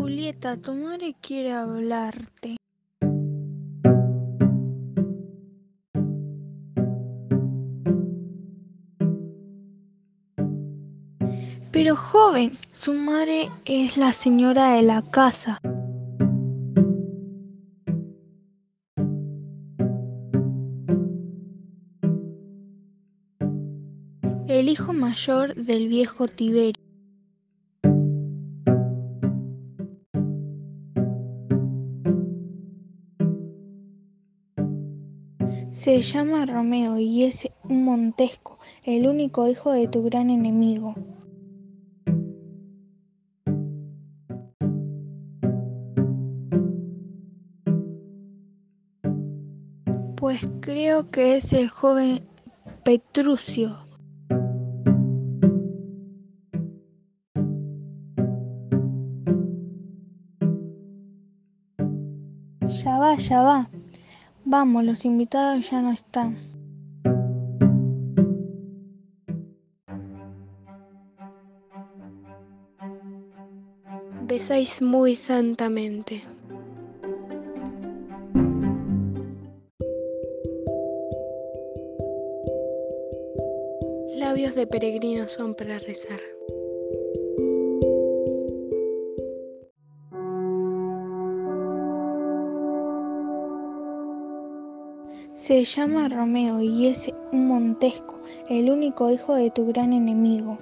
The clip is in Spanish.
Julieta, tu madre quiere hablarte. Pero joven, su madre es la señora de la casa. El hijo mayor del viejo Tiberio. Se llama Romeo y es un Montesco, el único hijo de tu gran enemigo. Pues creo que es el joven Petrucio. Ya va, ya va. Vamos, los invitados ya no están. Besáis muy santamente. Labios de peregrino son para rezar. Se llama Romeo y es un Montesco, el único hijo de tu gran enemigo.